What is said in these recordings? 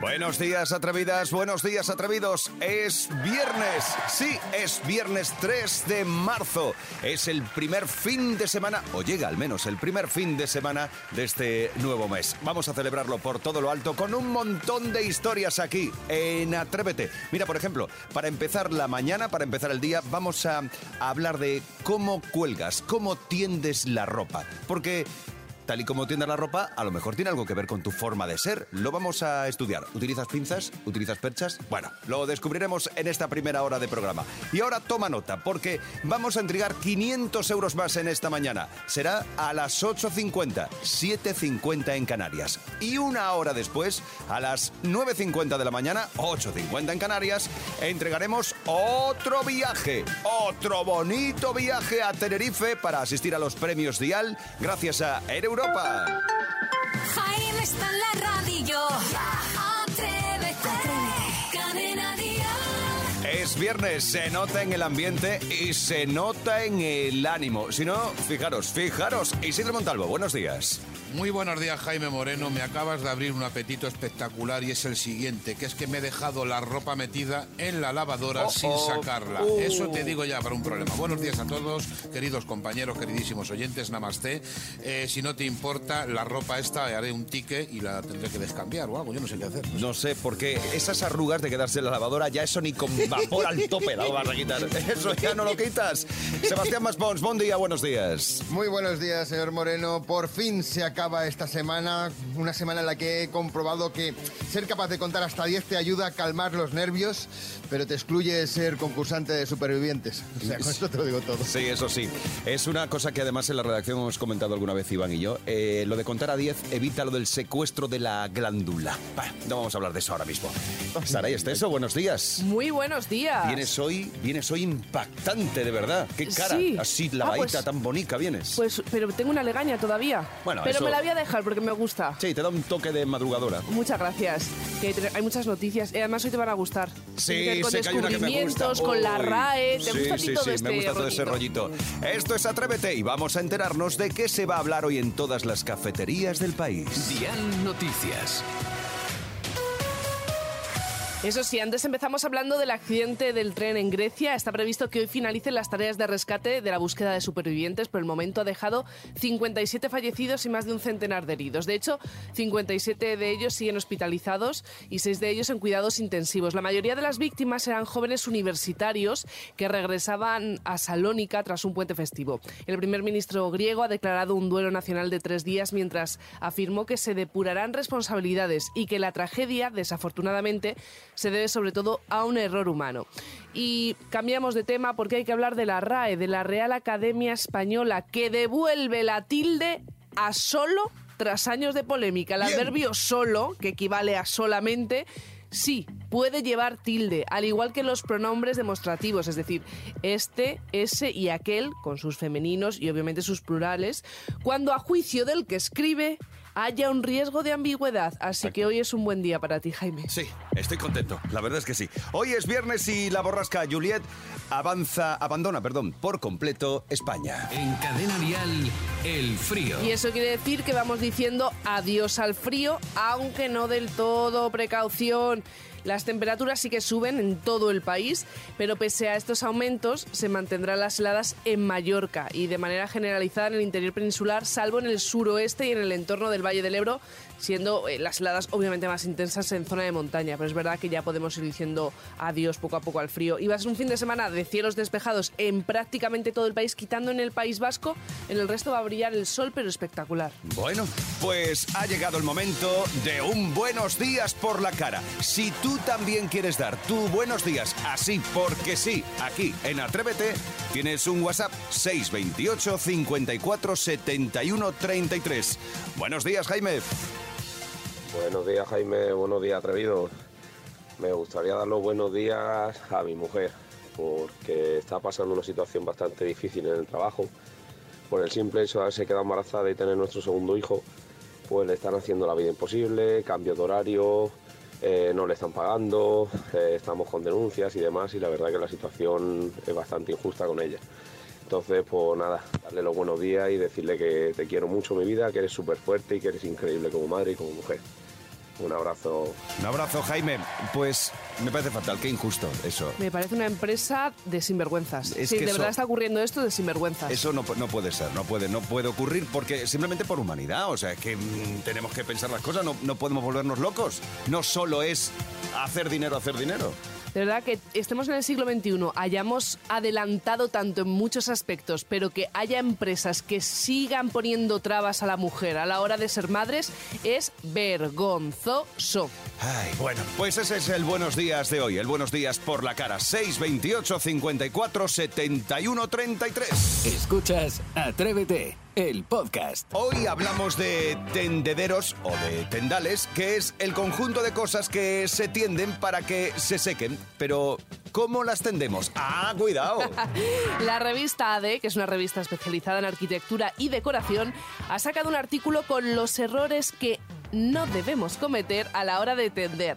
Buenos días, atrevidas, buenos días, atrevidos. Es viernes, sí, es viernes 3 de marzo. Es el primer fin de semana, o llega al menos el primer fin de semana de este nuevo mes. Vamos a celebrarlo por todo lo alto con un montón de historias aquí en Atrévete. Mira, por ejemplo, para empezar la mañana, para empezar el día, vamos a, hablar de cómo cuelgas, cómo tiendes la ropa. Porque tal y como tiendas la ropa, a lo mejor tiene algo que ver con tu forma de ser. Lo vamos a estudiar. ¿Utilizas pinzas? ¿Utilizas perchas? Bueno, lo descubriremos en esta primera hora de programa. Y ahora toma nota, porque vamos a entregar 500 euros más en esta mañana. Será a las 8.50, 7.50 en Canarias. Y una hora después, a las 9.50 de la mañana, 8.50 en Canarias, entregaremos otro viaje, otro bonito viaje a Tenerife para asistir a los premios Dial gracias a Euro Europa. Jaime está en la radio. Atrévete. Cadena Dial. Es viernes, se nota en el ambiente y se nota en el ánimo. Si no, fijaros, fijaros. Isidro Montalvo, buenos días. Muy buenos días, Jaime Moreno. Me acabas de abrir un apetito espectacular y es el siguiente, que es que me he dejado la ropa metida en la lavadora Oh, sin oh. sacarla. Uh. Eso te digo ya para un problema. Buenos días a todos, queridos compañeros, queridísimos oyentes, namaste. Eh, si no te importa, la ropa esta haré un ticket y la tendré que descambiar o algo. Yo no sé qué hacer. No sé, porque esas arrugas de quedarse en la lavadora, ya eso ni con vapor al tope la vas a quitar. Eso ya no lo quitas. Sebastián Maspons, buen día, buenos días. Muy buenos días, señor Moreno. Por fin se acaba esta semana, una semana en la que he comprobado que ser capaz de contar hasta 10 te ayuda a calmar los nervios, pero te excluye ser concursante de supervivientes. O sea, con esto te lo digo todo. Sí, eso sí. Es una cosa que además en la redacción hemos comentado alguna vez Iván y yo. Eh, lo de contar a 10 evita lo del secuestro de la glándula. Bah, no vamos a hablar de eso ahora mismo. Saray Esteso, buenos días. Muy buenos días. Vienes hoy, vienes hoy impactante, de verdad. Qué cara, Sí. así Ah, lavadita, pues- tan bonita vienes. Pues, pero tengo una legaña todavía. Bueno, pero eso- me la voy a dejar porque me gusta. Sí, te da un toque de madrugadora. Muchas gracias. Que te- hay muchas noticias. Y además hoy te van a gustar. Sí, Tiene que ver con sé que hay una que me gusta. descubrimientos, con la Uy, RAE. ¿Te sí, gusta a ti sí, todo sí, este me gusta todo ese rollito? rollito. Esto es Atrévete y vamos a enterarnos de qué se va a hablar hoy en todas las cafeterías del país. Dial Noticias. Eso sí, antes empezamos hablando del accidente del tren en Grecia. Está previsto que hoy finalicen las tareas de rescate de la búsqueda de supervivientes. Por el momento ha dejado 57 fallecidos y más de un centenar de heridos. De hecho, 57 de ellos siguen hospitalizados y 6 de ellos en cuidados intensivos. La mayoría de las víctimas eran jóvenes universitarios que regresaban a Salónica tras un puente festivo. El primer ministro griego ha declarado un duelo nacional de tres días mientras afirmó que se depurarán responsabilidades y que la tragedia, desafortunadamente, se debe sobre todo a un error humano. Y cambiamos de tema porque hay que hablar de la RAE, de la Real Academia Española, que devuelve la tilde a solo tras años de polémica. El adverbio solo, que equivale a solamente, sí, puede llevar tilde, al igual que los pronombres demostrativos, es decir, este, ese y aquel, con sus femeninos y obviamente sus plurales, cuando a juicio del que escribe haya un riesgo de ambigüedad. Así que hoy es un buen día para ti, Jaime. Sí, estoy contento, la verdad es que sí. Hoy es viernes y la borrasca Juliet avanza, abandona, perdón, por completo España. En Cadena Dial, el frío. Y eso quiere decir que vamos diciendo adiós al frío, aunque no del todo. Precaución. Las temperaturas sí que suben en todo el país, pero pese a estos aumentos se mantendrán las heladas en Mallorca y de manera generalizada en el interior peninsular, salvo en el suroeste y en el entorno del Valle del Ebro, siendo eh, las heladas obviamente más intensas en zona de montaña. Pero es verdad que ya podemos ir diciendo adiós poco a poco al frío. Y va a ser un fin de semana de cielos despejados en prácticamente todo el país, quitando en el País Vasco. En el resto va a brillar el sol, pero espectacular. Bueno, pues ha llegado el momento de un buenos días por la cara. Si tú también quieres dar tu buenos días así porque sí, aquí en Atrévete, tienes un WhatsApp 628 54 71 33. Buenos días, Jaime. Buenos días Jaime, buenos días atrevidos. Me gustaría dar los buenos días a mi mujer porque está pasando una situación bastante difícil en el trabajo. Por el simple hecho de haberse quedado embarazada y tener nuestro segundo hijo, pues le están haciendo la vida imposible, cambio de horario, eh, no le están pagando, eh, estamos con denuncias y demás y la verdad que la situación es bastante injusta con ella. Entonces, pues nada, darle los buenos días y decirle que te quiero mucho mi vida, que eres súper fuerte y que eres increíble como madre y como mujer. Un abrazo. Un abrazo, Jaime. Pues me parece fatal, qué injusto eso. Me parece una empresa de sinvergüenzas. Es sí, que de eso- verdad está ocurriendo esto de sinvergüenzas. Eso no, no puede ser, no puede, no puede ocurrir porque simplemente por humanidad. O sea, es que mm, tenemos que pensar las cosas, no, no podemos volvernos locos. No solo es hacer dinero, hacer dinero. De verdad que estemos en el siglo XXI, hayamos adelantado tanto en muchos aspectos, pero que haya empresas que sigan poniendo trabas a la mujer a la hora de ser madres, es vergonzoso. Ay, bueno, pues ese es el buenos días de hoy, el buenos días por la cara. 628 54 71 33. Escuchas Atrévete, el podcast. Hoy hablamos de tendederos o de tendales, que es el conjunto de cosas que se tienden para que se sequen. Pero, ¿cómo las tendemos? ¡Ah, cuidado! La revista ADE, que es una revista especializada en arquitectura y decoración, ha sacado un artículo con los errores que no debemos cometer a la hora de tender.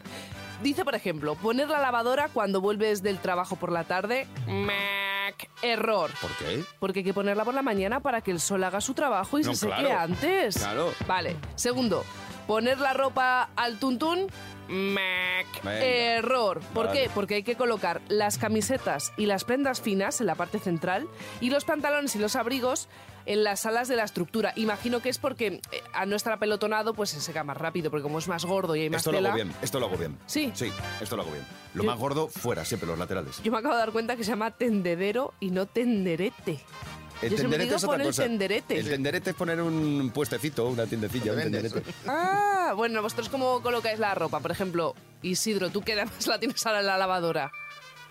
Dice, por ejemplo, poner la lavadora cuando vuelves del trabajo por la tarde. Mac, error. ¿Por qué? Porque hay que ponerla por la mañana para que el sol haga su trabajo y No, se seque antes. Claro. Vale. Segundo, poner la ropa al tuntún. Mac. Venga. Error. ¿Por Vale. qué? Porque hay que colocar las camisetas y las prendas finas en la parte central y los pantalones y los abrigos en las alas de la estructura. Imagino que es porque eh, al no estar apelotonado pues se seca más rápido, porque como es más gordo y hay más Esto lo hago bien, esto lo hago bien. Sí. Sí, esto lo hago bien. Lo Yo- más gordo, fuera, siempre los laterales. Yo me acabo de dar cuenta que se llama tendedero y no tenderete. El Yo tenderete es otra el tenderete. El tenderete es poner un puestecito, una tiendecilla, un tenderete. Ah, bueno, vosotros cómo colocáis la ropa. Por ejemplo, Isidro, tú que además la tienes ahora en la lavadora.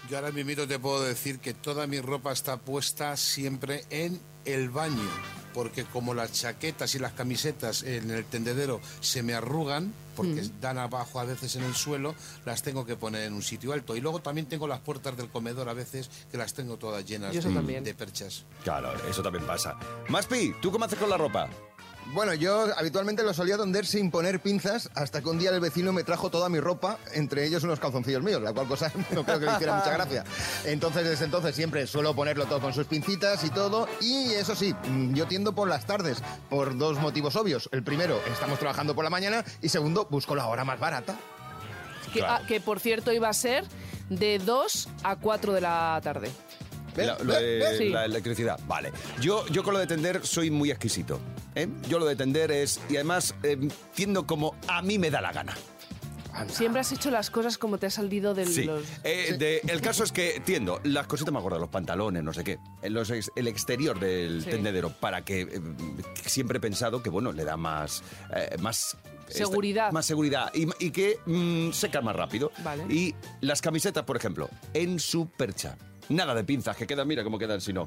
Yo ahora mismo te puedo decir que toda mi ropa está puesta siempre en el baño, porque como las chaquetas y las camisetas en el tendedero se me arrugan, porque Mm. dan abajo a veces en el suelo, las tengo que poner en un sitio alto. Y luego también tengo las puertas del comedor a veces que las tengo todas llenas de, de perchas. Claro, eso también pasa. Maspi, ¿tú cómo haces con la ropa? Bueno, yo habitualmente lo solía tender sin poner pinzas hasta que un día el vecino me trajo toda mi ropa, entre ellos unos calzoncillos míos, la cual cosa no creo que le hiciera mucha gracia. Entonces, desde entonces siempre suelo ponerlo todo con sus pincitas y todo. Y eso sí, mm, yo tiendo por las tardes, por dos motivos obvios. El primero, estamos trabajando por la mañana y segundo, busco la hora más barata. Que, Claro. ah, que, por cierto iba a ser de 2 a 4 de la tarde. ¿Ves? La, lo de ¿Ves? Sí. la electricidad. Vale. Yo, yo con lo de tender soy muy exquisito. ¿eh? Yo lo de tender es. Y además eh, tiendo como a mí me da la gana. Siempre has hecho las cosas como te ha salido de Sí. los... Eh, de- el caso es que tiendo las cositas más gordas, los pantalones, no sé qué, en los ex- el exterior del Sí. tendedero, para que eh, siempre he pensado que, bueno, le da más. eh, más Seguridad. esta- más seguridad y, y que mm, seca más rápido. Vale. Y las camisetas, por ejemplo, en su percha. Nada de pinzas, que quedan, mira cómo quedan si no.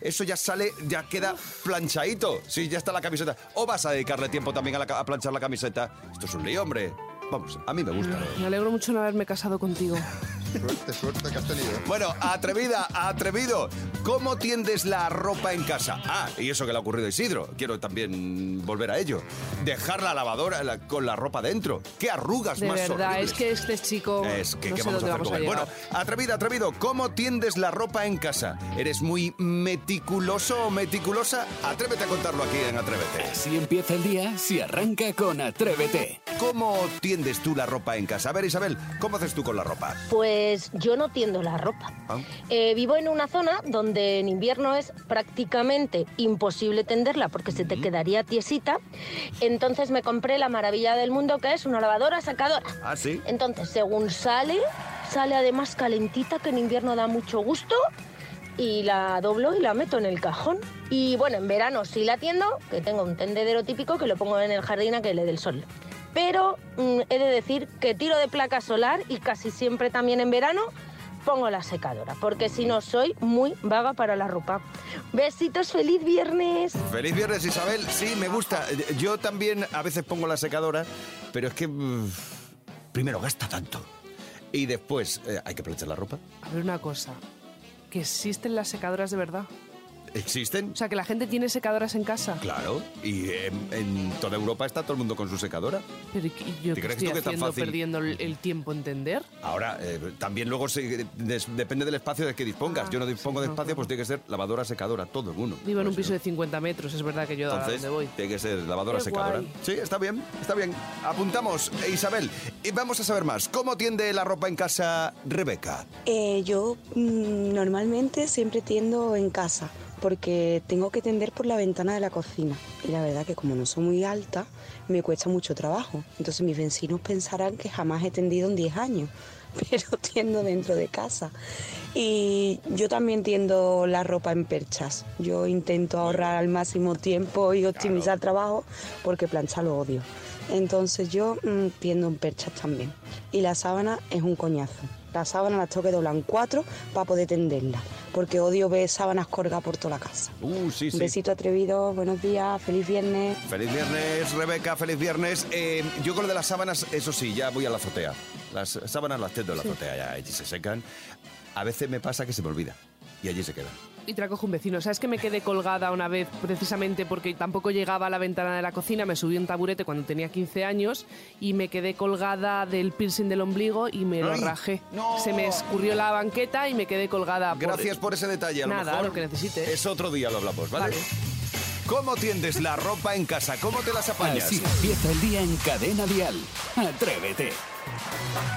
Eso ya sale, ya queda planchadito. Sí, ya está la camiseta. O vas a dedicarle tiempo también a, la a planchar la camiseta. Esto es un lío, hombre. Vamos, a mí me gusta. Me alegro mucho no haberme casado contigo. Suerte, suerte que has tenido. Bueno, atrevida, atrevido. ¿Cómo tiendes la ropa en casa? Ah, y eso que le ha ocurrido a Isidro. Quiero también volver a ello. Dejar la lavadora la- con la ropa dentro. ¿Qué arrugas De más verdad, horribles? es que este chico... Es que, no ¿qué sé vamos a dónde hacer vamos con a él? llegar. Bueno, atrevida, atrevido, ¿cómo tiendes la ropa en casa? ¿Eres muy meticuloso o meticulosa? Atrévete a contarlo aquí en Atrévete. Así empieza el día si arranca con Atrévete. ¿Cómo tiendes tú la ropa en casa? A ver, Isabel, ¿cómo haces tú con la ropa? Pues yo no tiendo la ropa. Ah. Eh, vivo en una zona donde en invierno es prácticamente imposible tenderla porque se te quedaría tiesita. Entonces me compré la maravilla del mundo que es una lavadora secadora. ¿Ah, sí? Entonces, según sale, sale además calentita que en invierno da mucho gusto y la doblo y la meto en el cajón. Y bueno, en verano sí la tiendo, que tengo un tendedero típico que lo pongo en el jardín a que le dé el sol. Pero mm, he de decir que tiro de placa solar y casi siempre también en verano pongo la secadora, porque si no soy muy vaga para la ropa. Besitos, feliz viernes. Feliz viernes, Isabel. Sí, me gusta. Yo también a veces pongo la secadora, pero es que mm, primero gasta tanto. Y después eh, hay que planchar la ropa. A ver una cosa. ¿Que existen las secadoras de verdad? ¿Existen? O sea, que la gente tiene secadoras en casa. Claro, y en, en toda Europa está todo el mundo con su secadora. Pero ¿y qué- yo ¿Te crees estoy tú que tan haciendo fácil? perdiendo el, el tiempo en tender? Ahora, eh, también luego se- des- depende del espacio de que dispongas. Ah, Yo no dispongo sí, de no, espacio, no. pues tiene que ser lavadora, secadora, todo en uno. Vivo en un Pues, piso de 50 metros, es verdad que yo a Entonces, voy. tiene que ser lavadora, Qué secadora. guay. Sí, está bien, está bien. Apuntamos, eh, Isabel. Y vamos a saber más. ¿Cómo tiende la ropa en casa Rebeca? Eh, yo mm, normalmente siempre tiendo en casa porque tengo que tender por la ventana de la cocina y la verdad que como no soy muy alta me cuesta mucho trabajo. Entonces mis vecinos pensarán que jamás he tendido en 10 años, pero tiendo dentro de casa. Y yo también tiendo la ropa en perchas. Yo intento ahorrar al máximo tiempo y optimizar trabajo porque planchar lo odio. Entonces yo mm, tiendo en perchas también. Y la sábana es un coñazo. La sábana la tengo que doblar en cuatro para poder tenderla. Porque odio ver sábanas colgadas por toda la casa. Uh, sí, Un besito atrevido, buenos días, feliz viernes. Feliz viernes, Rebeca, feliz viernes. Eh, yo con lo de las sábanas, eso sí, ya voy a la azotea. Las sábanas las tendo en la azotea, ya allí se secan. A veces me pasa que se me olvida y allí se quedan. Y te la un vecino. ¿Sabes que me quedé colgada una vez precisamente porque tampoco llegaba a la ventana de la cocina? Me subí un taburete cuando tenía 15 años y me quedé colgada del piercing del ombligo y me lo rajé. no. Se me escurrió la banqueta y me quedé colgada. por- Gracias por ese detalle. A lo Nada, mejor lo que necesites. Es otro día lo hablamos, ¿vale? Vale. ¿Cómo tiendes la ropa en casa? ¿Cómo te las apañas? Así empieza el día en Cadena Dial. Atrévete.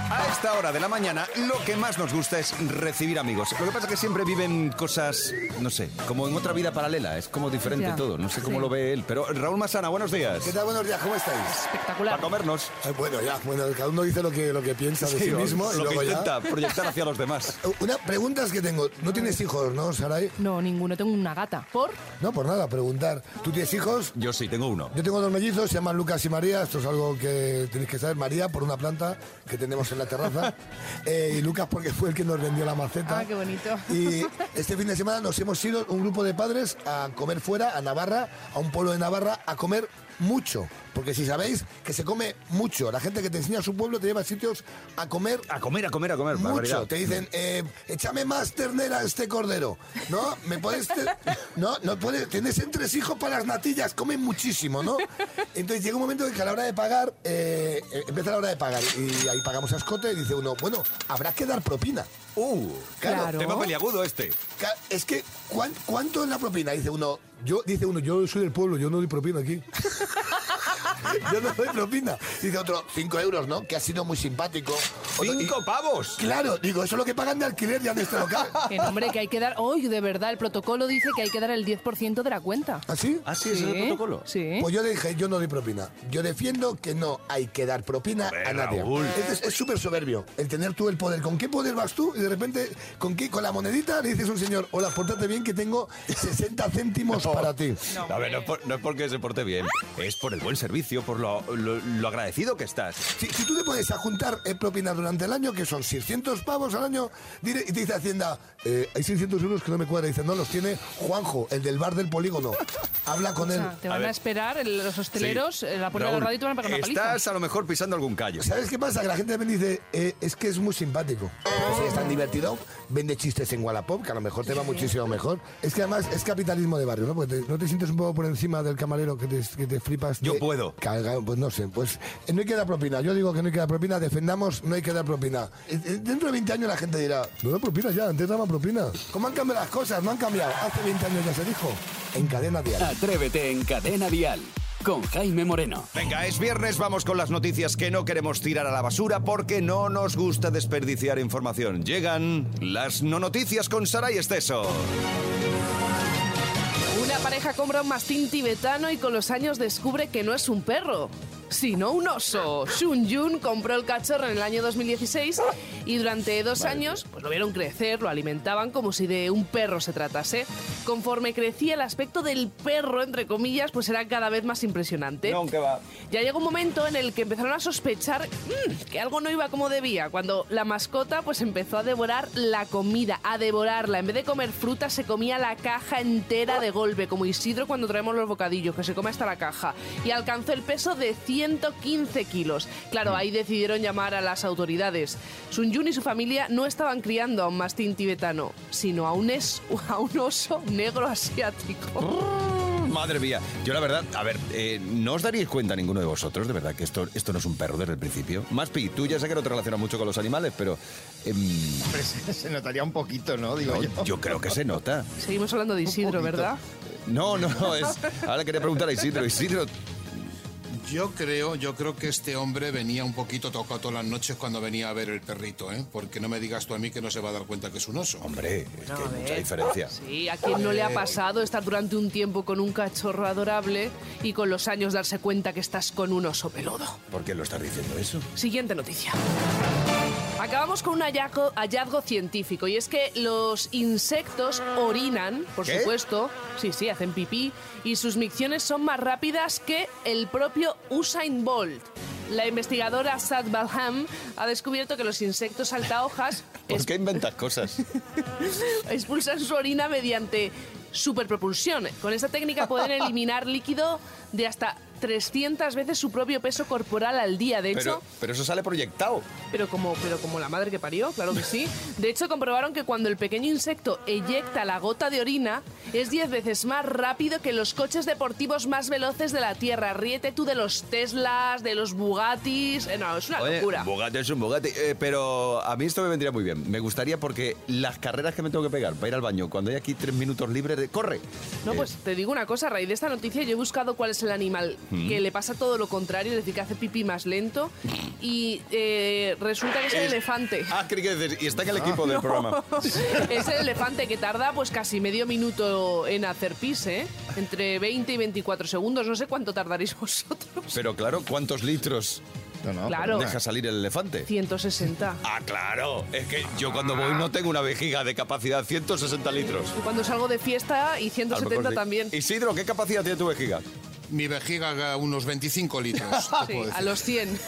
A esta hora de la mañana lo que más nos gusta es recibir amigos. Lo que pasa es que siempre viven cosas, no sé, como en otra vida paralela. Es como diferente Ya, todo. No sé cómo sí. lo ve él. Pero Raúl Masana, buenos días. ¿Qué tal? Buenos días, ¿cómo estáis? Espectacular. Para comernos. Eh, bueno, ya, bueno, cada uno dice lo que, lo que piensa de sí, Sí, mismo y lo que luego ya. intenta proyectar hacia los demás. Eh, Una pregunta es que tengo. No tienes hijos, ¿no, Saray? No, ninguno, tengo una gata. ¿Por? No, por nada, preguntar. ¿Tú tienes hijos? Yo sí, tengo uno. Yo tengo dos mellizos, se llaman Lucas y María. Esto es algo que tenéis que saber. María, por una planta que tenemos en la terraza. Eh, y Lucas, porque fue el que nos vendió la maceta. Ah, qué bonito. Y este fin de semana nos hemos ido un grupo de padres a comer fuera, a Navarra, a un pueblo de Navarra, a comer mucho. Porque si sabéis que se come mucho, la gente que te enseña su pueblo te lleva a sitios a comer A comer, a comer, a comer. mucho. barbaridad. Te dicen, eh, échame más ternera a este cordero. ¿No? ¿Me puedes.? No, no puedes. Tienes tres hijos para las natillas, comen muchísimo, ¿no? Entonces llega un momento en que a la hora de pagar, eh, eh, empieza la hora de pagar. Y ahí pagamos a escote y dice uno, bueno, habrá que dar propina. Uh, Claro. Claro. tema peliagudo este. Es que, ¿cuán- ¿cuánto es la propina? Dice uno, yo, dice uno, yo soy del pueblo, yo no doy propina aquí. yo no doy propina. Dice otro, cinco euros, ¿no? Que ha sido muy simpático. Otro, y- ¡Cinco pavos! Claro, digo, eso es lo que pagan de alquiler ya en este local. Que hombre, que hay que dar. Hoy, de verdad, el protocolo dice que hay que dar el 10% de la cuenta. ¿Así? ¿Ah, sí? ¿Ese es el protocolo? Sí. Pues yo dije, yo no doy propina. Yo defiendo que no hay que dar propina a nadie. Raúl. Es- súper soberbio el tener tú el poder. ¿Con qué poder vas tú? Y de repente, ¿con qué? Con la monedita le dices a un señor, hola, pórtate bien que tengo 60 céntimos para ti. a ver, no es, por- no es porque se porte bien, es por el buen servicio, por lo, lo- lo agradecido que estás. Si, si tú te puedes a juntar eh, propina durante el año, que son 600 pavos al año, dire- y te dice Hacienda, eh, hay 600 euros que no me cuadra. Y dice, no, los tiene Juanjo, el del bar del polígono. Habla con O él. te A van a, ver. esperar el- los hosteleros, eh, la puerta Raúl, del radio y te van a pegar una paliza. Estás a lo mejor pisando algún callo. ¿Sabes qué pasa? Que la gente también dice, eh, es que es muy simpático. Pues es tan divertido, vende chistes en Wallapop, que a lo mejor te va muchísimo mejor. Es que además es capitalismo de barrio, ¿no? Porque te- no te sientes un poco por encima del camarero que te, que te flipas. Yo de- puedo. Pues no sé, pues eh, no hay que dar propina. Yo digo que no hay que dar propina, defendamos, no hay que dar propina. Eh, eh, Dentro de 20 años la gente dirá, no da propina ya, antes daban propina. ¿Cómo han cambiado las cosas? No han cambiado. Hace 20 años ya se dijo. En cadena diaria. Atrévete en Cadena Dial. Con Jaime Moreno. Venga, es viernes, vamos con las noticias que no queremos tirar a la basura porque no nos gusta desperdiciar información. Llegan las no noticias con Sara y Esteso. Una pareja compra un mastín tibetano y con los años descubre que no es un perro, sino un oso. Shun Yun compró el cachorro en el año 2016 y durante dos años pues lo vieron crecer, lo alimentaban como si de un perro se tratase. Conforme crecía el aspecto del perro, entre comillas, pues era cada vez más impresionante. que va. Ya llegó un momento en el que empezaron a sospechar mm, que algo no iba como debía, cuando la mascota pues empezó a devorar la comida, a devorarla. En vez de comer fruta, se comía la caja entera de golpe, como Isidro cuando traemos los bocadillos, que se come hasta la caja. Y alcanzó el peso de 115 kilos. Claro, ahí decidieron llamar a las autoridades. Sun Yun y su familia no estaban criando a un mastín tibetano, sino a un, es- a un oso negro asiático. Madre mía, yo la verdad, a ver, eh, ¿no os daríais cuenta ninguno de vosotros, de verdad, que esto, esto no es un perro desde el principio? Más Pi, tú ya sé que no te relacionas mucho con los animales, pero em, se, se notaría un poquito, ¿no? Digo no, yo. yo creo que se nota. Seguimos hablando de Isidro, ¿verdad? No, no, no, es... Ahora quería preguntar a Isidro. Isidro, Yo creo, yo creo que este hombre venía un poquito tocado todas las noches cuando venía a ver el perrito, ¿eh? Porque no me digas tú a mí que no se va a dar cuenta que es un oso. hombre, es que No, hay a mucha diferencia. Sí, a quien no le ha pasado estar durante un tiempo con un cachorro adorable y con los años darse cuenta que estás con un oso peludo. ¿Por qué lo estás diciendo eso? Siguiente noticia. Acabamos con un hallazgo, hallazgo científico y es que los insectos orinan, por ¿Qué? supuesto, sí, sí, hacen pipí y sus micciones son más rápidas que el propio Usain Bolt. La investigadora Sad Balham ha descubierto que los insectos saltahojas ¿Por qué inventas cosas? expulsan su orina mediante superpropulsión. Con esta técnica pueden eliminar líquido de hasta 300 veces su propio peso corporal al día. De hecho, Pero, pero eso sale proyectado. pero como, pero como la madre que parió, claro que sí. De hecho, comprobaron que cuando el pequeño insecto eyecta la gota de orina, es 10 veces más rápido que los coches deportivos más veloces de la Tierra. Ríete tú de los Teslas, de los Bugattis. Eh, no, es una Oye, locura. Bugatti es un Bugatti. Eh, pero a mí esto me vendría muy bien. Me gustaría porque las carreras que me tengo que pegar para ir al baño, cuando hay aquí tres minutos libres de... ¡Corre! No, Eh, pues te digo una cosa, a raíz de esta noticia yo he buscado cuál es el animal Mm. que le pasa todo lo contrario, es decir, que hace pipí más lento y eh, resulta que es el Es- elefante. Ah, creí que decir, y está en el equipo del programa. es el elefante que tarda pues casi medio minuto en hacer pis, ¿eh? Entre 20 y 24 segundos, no sé cuánto tardaréis vosotros. Pero claro, ¿cuántos litros No, no, Claro. deja salir el elefante? 160. Ah, claro. Es que yo cuando voy no tengo una vejiga de capacidad 160 litros. Y cuando salgo de fiesta y A lo 170 mejor sí. también. Isidro, ¿qué capacidad tiene tu vejiga? Mi vejiga haga unos 25 litros. Sí, puedo decir. a los 100.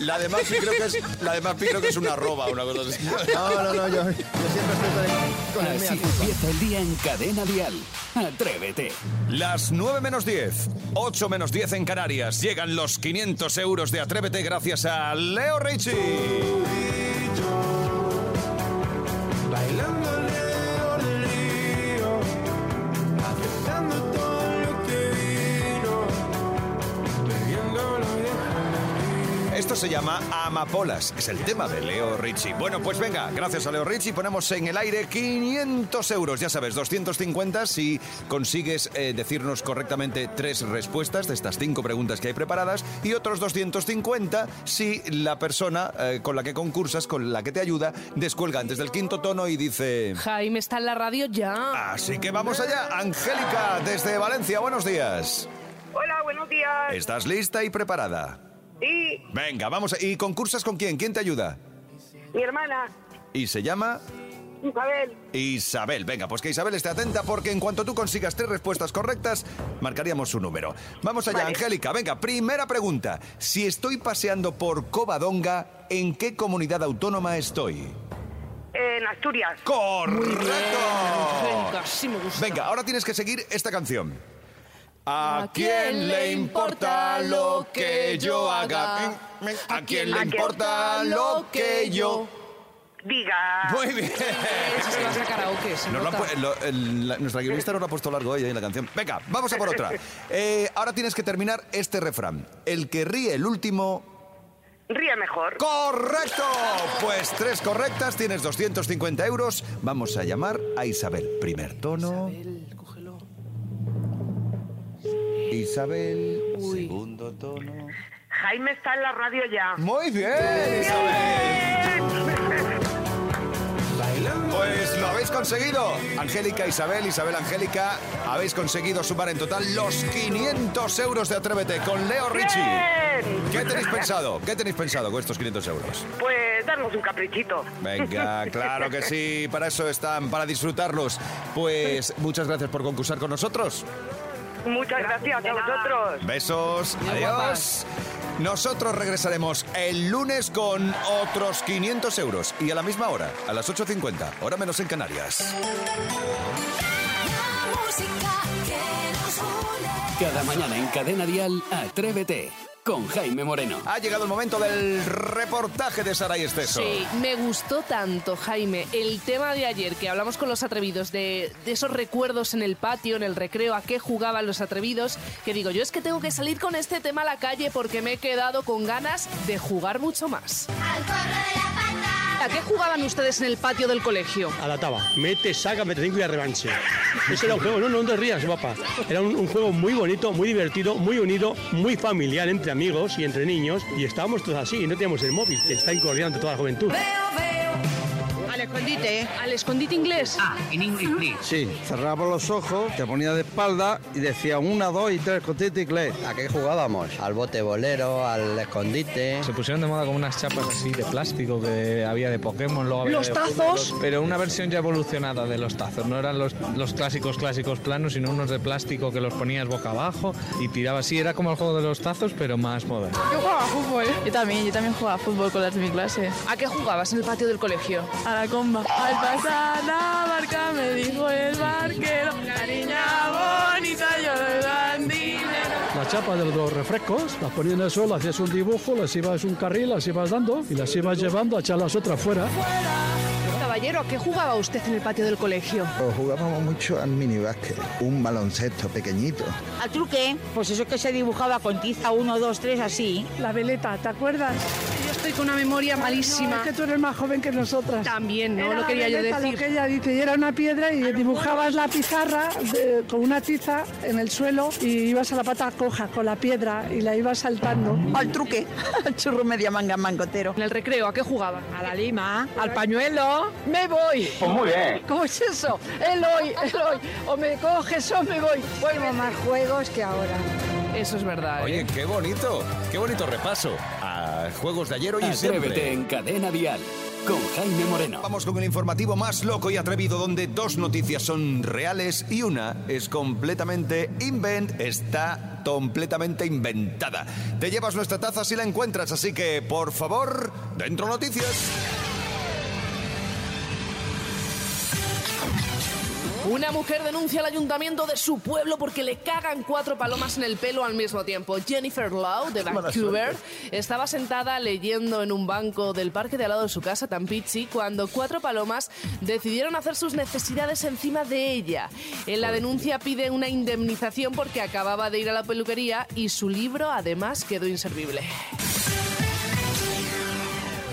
La de Mapi creo que es, la de creo que es una arroba, una cosa así. No, no, no, yo, yo siempre estoy con el, con el Así empieza el día en Cadena Dial. Atrévete. Las 9 menos 10, 8 menos 10 en Canarias. Llegan los 500 euros de Atrévete gracias a Leo Richie. Se llama Amapolas, es el tema de Leo Richie. Bueno, pues venga, gracias a Leo Richie ponemos en el aire 500 euros, ya sabes, 250 si consigues eh, decirnos correctamente tres respuestas de estas cinco preguntas que hay preparadas y otros 250 si la persona eh, con la que concursas, con la que te ayuda, descuelga antes del quinto tono y dice... Jaime está en la radio ya. Así que vamos allá, Angélica, desde Valencia, buenos días. Hola, buenos días. ¿Estás lista y preparada? Sí, Venga, vamos. a- ¿Y concursas con quién? ¿Quién te ayuda? mi hermana, Y se llama Isabel. Isabel. Venga, pues que Isabel esté atenta porque en cuanto tú consigas tres respuestas correctas, marcaríamos su número. Vamos allá, Vale. Angélica. Venga, primera pregunta. Si estoy paseando por Covadonga, ¿en qué comunidad autónoma estoy? En Asturias. ¡Correcto! Angélica, sí me gusta. Venga, ahora tienes que seguir esta canción. ¿A quién le importa lo que yo haga? ¿A quién le importa lo que yo? Diga. Muy bien. Eso se vas a karaoke, se Nos lo han nota. pu- lo- el- la- nuestra guionista nos lo ha puesto largo ella en la canción. Venga, vamos a por otra. Eh, ahora tienes que terminar este refrán. El que ríe el último... Ríe mejor. ¡Correcto! Pues tres correctas, tienes 250 euros. Vamos a llamar a Isabel. Primer tono. Isabel. Isabel. Uy. Segundo tono. Jaime está en la radio ya. Muy bien, Isabel. Pues lo habéis conseguido. Angélica, Isabel, Isabel, Angélica, habéis conseguido sumar en total los 500 euros de Atrévete con Leo Richie. Bien. ¿Qué tenéis pensado? ¿Qué tenéis pensado con estos 500 euros? Pues darnos un caprichito. Venga, claro que sí, para eso están, para disfrutarlos. Pues muchas gracias por concursar con nosotros. Muchas gracias a vosotros. Besos, Adiós. Nosotros regresaremos el lunes con otros 500 euros y a la misma hora, a las 8.50, hora menos en Canarias. Cada mañana en Cadena Dial, Atrévete. Con Jaime Moreno. Ha llegado el momento del reportaje de Saray Esteso. Sí, me gustó tanto, Jaime, el tema de ayer que hablamos con los atrevidos de, de esos recuerdos en el patio, en el recreo, a qué jugaban los atrevidos, que digo, yo es que tengo que salir con este tema a la calle porque me he quedado con ganas de jugar mucho más. ¿A qué jugaban ustedes en el patio del colegio? A la taba. Mete, saca, mete cinco y a revanche. Ese era un juego, no, no te rías, papá. Era un, un juego muy bonito, muy divertido, muy unido, muy familiar entre amigos y entre niños. Y estábamos todos así, y no teníamos el móvil, que está incordiando toda la juventud. Al escondite. ¿Al escondite inglés? Ah, en inglés. Sí, cerraba los ojos, te ponía de espalda y decía una, dos y tres, escondite inglés. ¿A qué jugábamos? Al bote bolero, al escondite. Se pusieron de moda como unas chapas así de plástico que había de Pokémon, luego había ¿Los de tazos? fútbol, pero una versión ya evolucionada de los tazos. No eran los, los clásicos clásicos planos, sino unos de plástico que los ponías boca abajo y tirabas. Sí, era como el juego de los tazos, pero más moderno. Yo jugaba a fútbol. Yo también, yo también jugaba a fútbol con las de mi clase. ¿A qué jugabas en el patio del colegio? A la comba. Al pasar la barca me dijo el barquero, la niña bonita yo le dan dinero. Las chapas de los refrescos, las ponías en el suelo, hacías un dibujo, las ibas un carril, las ibas dando y las ibas llevando a echar las otras fuera. Caballero, ¿a qué jugaba usted en el patio del colegio? Pues jugábamos mucho al minibásquet, un baloncesto pequeñito. ¿Al truque? Pues eso que se dibujaba con tiza 1, 2, 3, así. La veleta, ¿te acuerdas? Estoy con una memoria malísima. es que tú eres más joven que nosotras. También, no Era lo quería yo decir. Lo que ella dice, y era una piedra y dibujabas la pizarra de- con una tiza en el suelo y ibas a la pata coja con la piedra y la ibas saltando. Al truque, al churro media manga mangotero. En el recreo, ¿a qué jugaba? A la lima, al pañuelo. Me voy. Pues muy bien. ¿Cómo es eso? Eloy, Eloy, o me coges o me voy. Bueno, más juegos que ahora. Eso es verdad. ¿eh? Oye, qué bonito, qué bonito repaso a juegos de ayer, hoy y Atrévete siempre. en Cadena Dial con Jaime Moreno. Vamos con el informativo más loco y atrevido donde dos noticias son reales y una es completamente invent, está completamente inventada. Te llevas nuestra taza si la encuentras, así que por favor, dentro noticias. Una mujer denuncia al ayuntamiento de su pueblo porque le cagan cuatro palomas en el pelo al mismo tiempo. Jennifer Lau, de Vancouver, estaba sentada leyendo en un banco del parque de al lado de su casa, Tampichi, cuando cuatro palomas decidieron hacer sus necesidades encima de ella. En la denuncia pide una indemnización porque acababa de ir a la peluquería y su libro además quedó inservible.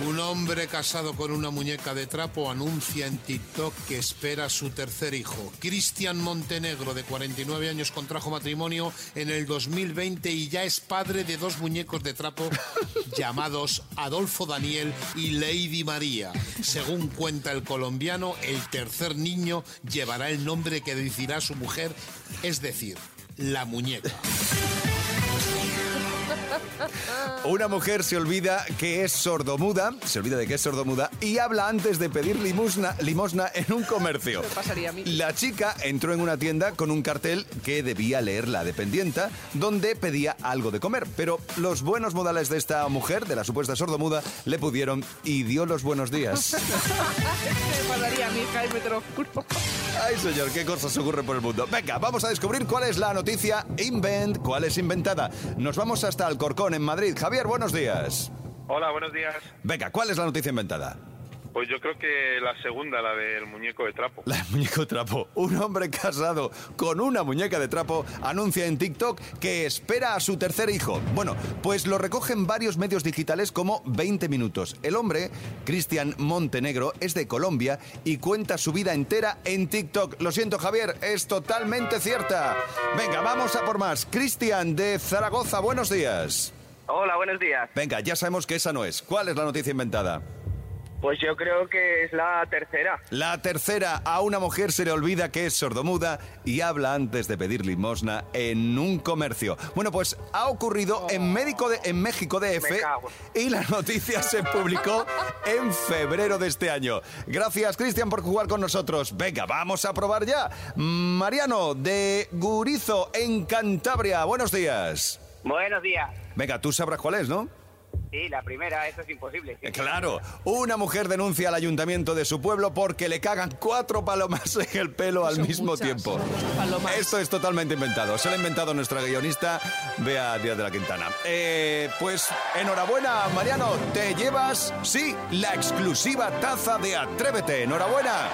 Un hombre casado con una muñeca de trapo anuncia en TikTok que espera su tercer hijo. Cristian Montenegro, de 49 años, contrajo matrimonio en el 2020 y ya es padre de dos muñecos de trapo llamados Adolfo Daniel y Lady María. Según cuenta el colombiano, el tercer niño llevará el nombre que decirá su mujer, es decir, la muñeca. Una mujer se olvida que es sordomuda, se olvida de que es sordomuda y habla antes de pedir limosna, limosna en un comercio. Me pasaría a mí. La chica entró en una tienda con un cartel que debía leer la dependienta, donde pedía algo de comer. Pero los buenos modales de esta mujer, de la supuesta sordomuda, le pudieron y dio los buenos días. Me pasaría a mí, Jaime, te lo juro. Ay, señor, qué cosas ocurren por el mundo. Venga, vamos a descubrir cuál es la noticia invent, cuál es inventada. Nos vamos hasta Alcorcón, en Madrid. Javier, buenos días. Hola, buenos días. Venga, ¿cuál es la noticia inventada? Pues yo creo que la segunda, la del muñeco de trapo. La muñeco trapo. Un hombre casado con una muñeca de trapo anuncia en TikTok que espera a su tercer hijo. Bueno, pues lo recogen varios medios digitales como 20 minutos. El hombre, Cristian Montenegro, es de Colombia y cuenta su vida entera en TikTok. Lo siento, Javier, es totalmente cierta. Venga, vamos a por más. Cristian de Zaragoza, buenos días. Hola, buenos días. Venga, ya sabemos que esa no es. ¿Cuál es la noticia inventada? Pues yo creo que es la tercera. La tercera, a una mujer se le olvida que es sordomuda y habla antes de pedir limosna en un comercio. Bueno, pues ha ocurrido en, Médico de, en México DF y la noticia se publicó en febrero de este año. Gracias, Cristian, por jugar con nosotros. Venga, vamos a probar ya. Mariano, de Gurizo, en Cantabria. Buenos días. Buenos días. Venga, tú sabrás cuál es, ¿no? Sí, la primera, eso es imposible. sí. Claro, una mujer denuncia al ayuntamiento de su pueblo porque le cagan cuatro palomas en el pelo al Son mismo muchas, tiempo. Esto es totalmente inventado. Se lo ha inventado nuestra guionista, Bea Díaz de la Quintana. Eh, pues enhorabuena, Mariano. Te llevas, sí, la exclusiva taza de Atrévete. Enhorabuena.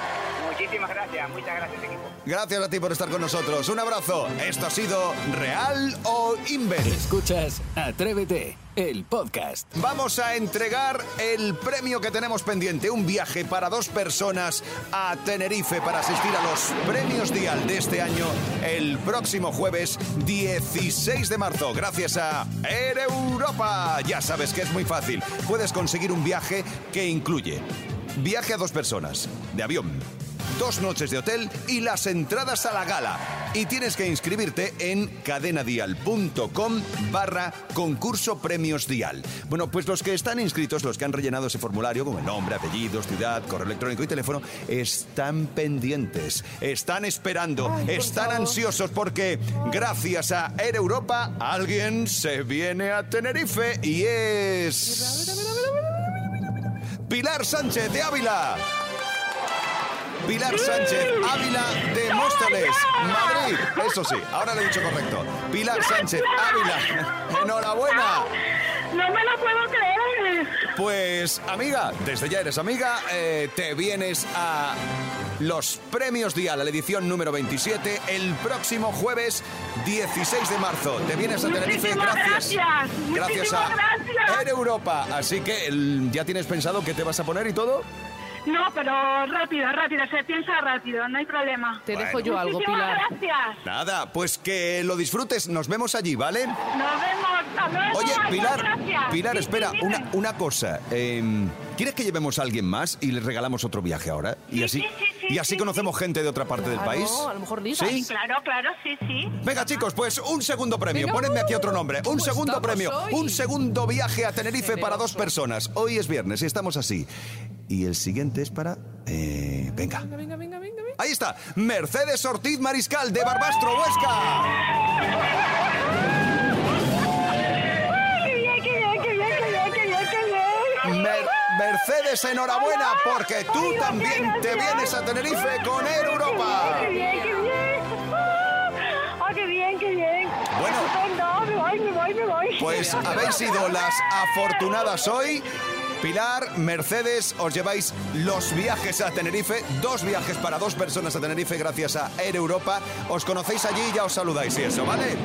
Muchísimas gracias, muchas gracias, equipo. Gracias a ti por estar con nosotros. Un abrazo. Esto ha sido Real o Invent. Escuchas Atrévete, el podcast. Vamos a entregar el premio que tenemos pendiente, un viaje para dos personas a Tenerife para asistir a los premios Dial de este año el próximo jueves 16 de marzo, gracias a Air. Ya sabes que es muy fácil, puedes conseguir un viaje que incluye viaje a dos personas, de avión, dos noches de hotel y las entradas a la gala. Y tienes que inscribirte en cadenadial.com barra concurso premios dial. Bueno, pues los que están inscritos, los que han rellenado ese formulario con el nombre, apellidos, ciudad, correo electrónico y teléfono, están pendientes, están esperando, están ansiosos porque gracias a Air Europa alguien se viene a Tenerife y es... Pilar Sánchez de Ávila. Pilar Sánchez Ávila de Móstoles, Madrid. Eso sí, ahora lo he dicho correcto. Pilar Sánchez Ávila. Enhorabuena. No me lo puedo creer. Pues, amiga, desde ya eres amiga, eh, te vienes a los premios Dial, la edición número 27, el próximo jueves 16 de marzo. Te vienes a Tenerife gracias. gracias, Gracias a gracias. Air Europa. Así que, el- ¿ya tienes pensado qué te vas a poner y todo? No, pero rápido, rápido, se piensa rápido, no hay problema. Te dejo yo algo, Muchísimas Pilar. gracias. Nada, pues que lo disfrutes. Nos vemos allí, ¿vale? Nos vemos, hasta luego. Oye, Pilar, gracias. Pilar, Sí, espera, sí, una, una cosa. eh, ¿Quieres que llevemos a alguien más y les regalamos otro viaje ahora? Y así, y así conocemos gente de otra parte del país. a lo mejor ligas. ¿Sí? Claro, claro, sí, sí. Venga, chicos, pues un segundo premio. Venga, Ponedme aquí otro nombre. Un ¿cómo segundo estamos premio. hoy? Un segundo viaje a Tenerife para dos personas. Hoy es viernes y estamos así. Y el siguiente es para... eh, venga. Venga, venga, venga. Ahí está. Mercedes Ortiz Mariscal de Barbastro, Huesca. Mercedes, enhorabuena, porque tú también te vienes a Tenerife con Air Europa. ¡Qué bien, qué bien! ¡Ah, qué bien, qué bien! Bueno. Estupendo, me voy, me voy, me voy. Pues habéis sido las afortunadas hoy. Pilar, Mercedes, os lleváis los viajes a Tenerife, dos viajes para dos personas a Tenerife gracias a Air Europa. Os conocéis allí y ya os saludáis y eso, ¿vale?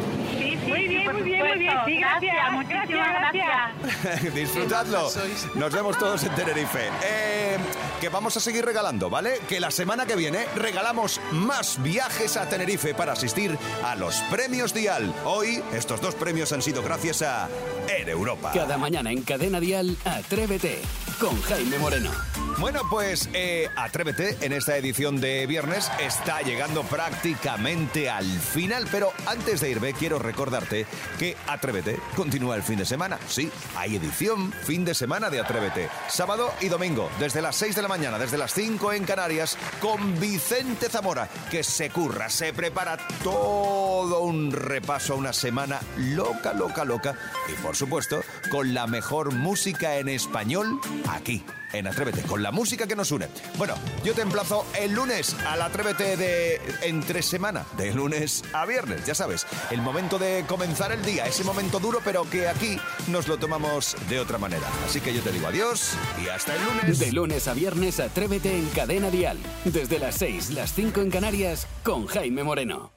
Muy bien, muy bien, muy bien. Sí, gracias, muchísimas gracias. Disfrutadlo. Nos vemos todos en Tenerife. Eh, que vamos a seguir regalando, ¿vale? Que la semana que viene regalamos más viajes a Tenerife para asistir a los premios Dial. Hoy estos dos premios han sido gracias a Air Europa. Cada mañana en Cadena Dial, Atrévete con Jaime Moreno. Bueno, pues eh, Atrévete en esta edición de viernes está llegando prácticamente al final, pero antes de irme quiero recordarte que Atrévete continúa el fin de semana. Sí, hay edición fin de semana de Atrévete. Sábado y domingo, desde las 6 de la mañana, desde las 5 en Canarias, con Vicente Zamora, que se curra, se prepara todo un repaso a una semana loca, loca, loca. Y por supuesto, con la mejor música en español aquí en Atrévete, con la música que nos une. Bueno, yo te emplazo el lunes al Atrévete de entre semana, de lunes a viernes, ya sabes, el momento de comenzar el día, ese momento duro, pero que aquí nos lo tomamos de otra manera. Así que yo te digo adiós y hasta el lunes. De lunes a viernes, Atrévete en Cadena Dial. Desde las 6, las 5 en Canarias, con Jaime Moreno.